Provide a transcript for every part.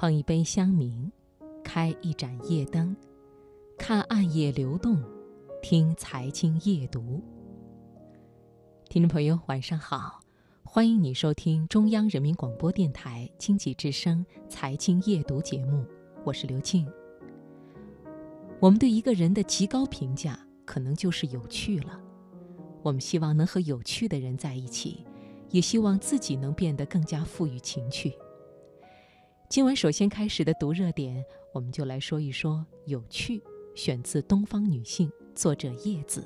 捧一杯香茗，开一盏夜灯，看暗夜流动，听财经夜读。听众朋友，晚上好，欢迎你收听中央人民广播电台经济之声财经夜读节目，我是刘静。我们对一个人的极高评价，可能就是有趣了。我们希望能和有趣的人在一起，也希望自己能变得更加富于情趣。今晚首先开始的读热点，我们就来说一说有趣。选自《东方女性》，作者叶子。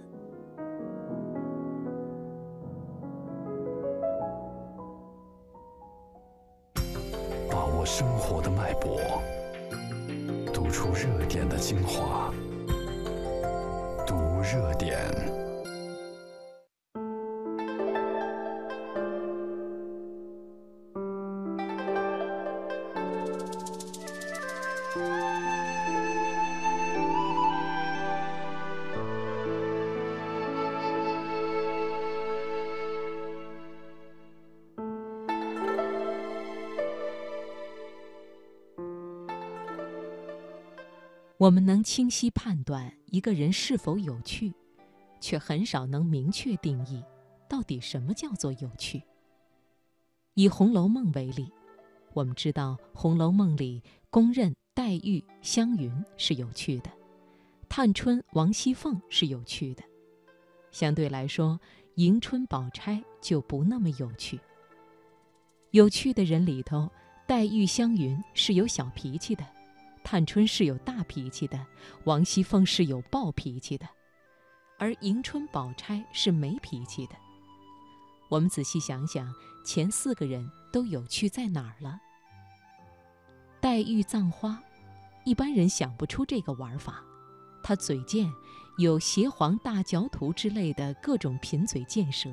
把握生活的脉搏，读出热点的精华，读热点。我们能清晰判断一个人是否有趣，却很少能明确定义到底什么叫做有趣。以《红楼梦》为例，我们知道《红楼梦》里公认黛玉、湘云是有趣的，探春、王熙凤是有趣的。相对来说，迎春、宝钗就不那么有趣。有趣的人里头，黛玉、湘云是有小脾气的。探春是有大脾气的，王熙凤是有暴脾气的，而迎春、宝钗是没脾气的。我们仔细想想，前四个人都有趣在哪儿了？黛玉葬花，一般人想不出这个玩法。她嘴贱，有邪皇大嚼图之类的各种贫嘴贱舌。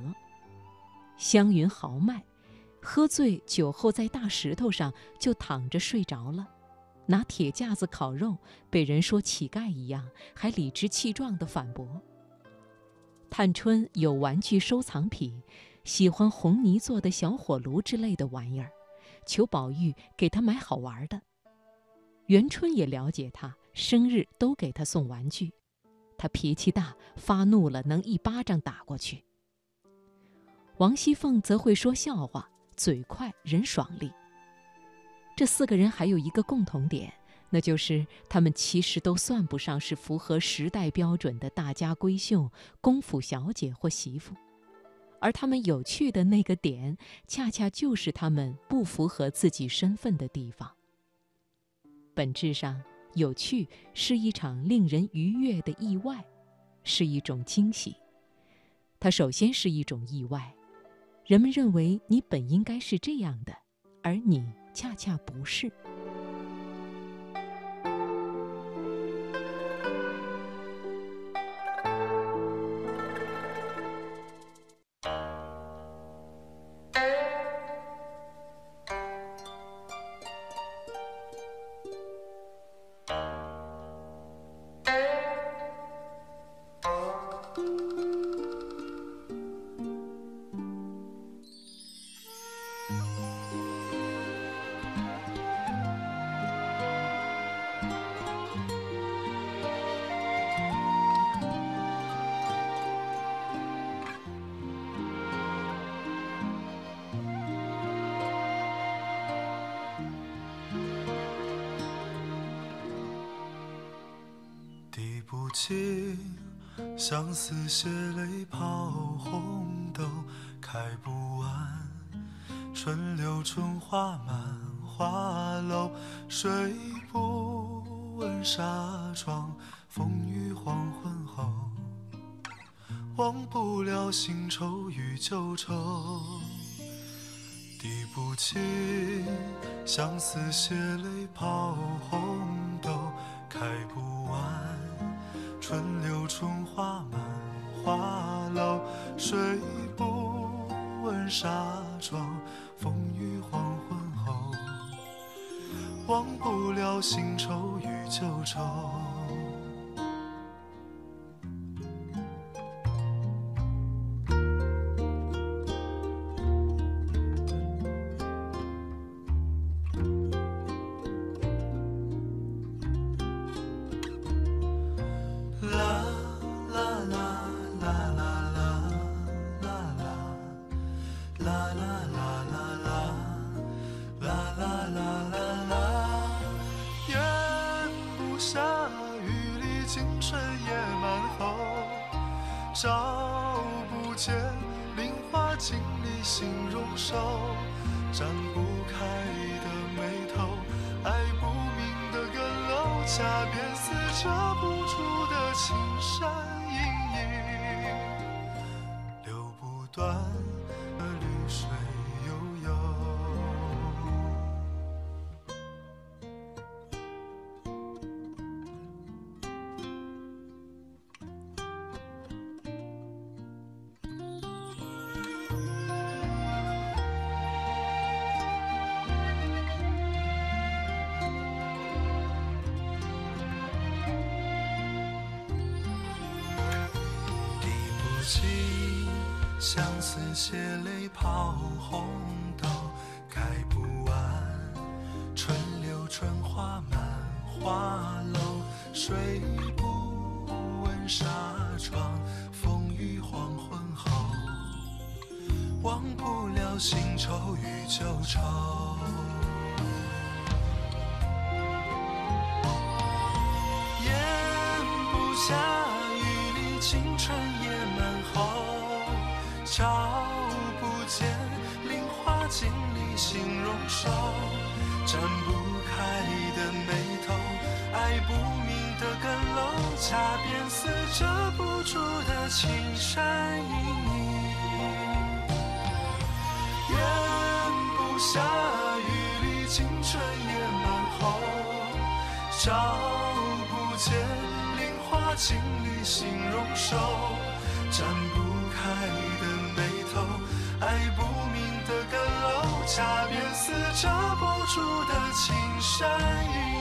湘云豪迈，喝醉酒后在大石头上就躺着睡着了。拿铁架子烤肉，被人说乞丐一样，还理直气壮地反驳。探春有玩具收藏癖，喜欢红泥做的小火炉之类的玩意儿，求宝玉给她买好玩的。元春也了解她，生日都给她送玩具。她脾气大，发怒了能一巴掌打过去。王熙凤则会说笑话，嘴快，人爽利。这四个人还有一个共同点，那就是他们其实都算不上是符合时代标准的大家闺秀、公府小姐或媳妇，而他们有趣的那个点，恰恰就是他们不符合自己身份的地方。本质上，有趣是一场令人愉悦的意外，是一种惊喜。它首先是一种意外，人们认为你本应该是这样的，而你。恰恰不是。情，相思血泪抛红豆，开不完。春柳春花满花楼，睡不稳纱窗，风雨黄昏后。忘不了新愁与旧愁，滴不尽相思血泪抛红豆，花满花楼，睡不稳纱窗，风雨黄昏后，忘不了新愁与旧愁。心容手，展不开的眉头，爱不明的更楼，恰便似遮不住的青山。相思血泪抛红豆，开不完春柳春花满花楼，睡不稳纱窗，风雨黄昏后，忘不了新愁与旧愁。咽不下雨里青春野蛮后，找不见菱花镜里心容瘦，展不开的眉头，爱不明的更漏，恰便似遮不住的青山隐隐。咽不下雨里青春野蛮后，找不见菱花镜里心容瘦，展不开恰便似遮不住的青山隐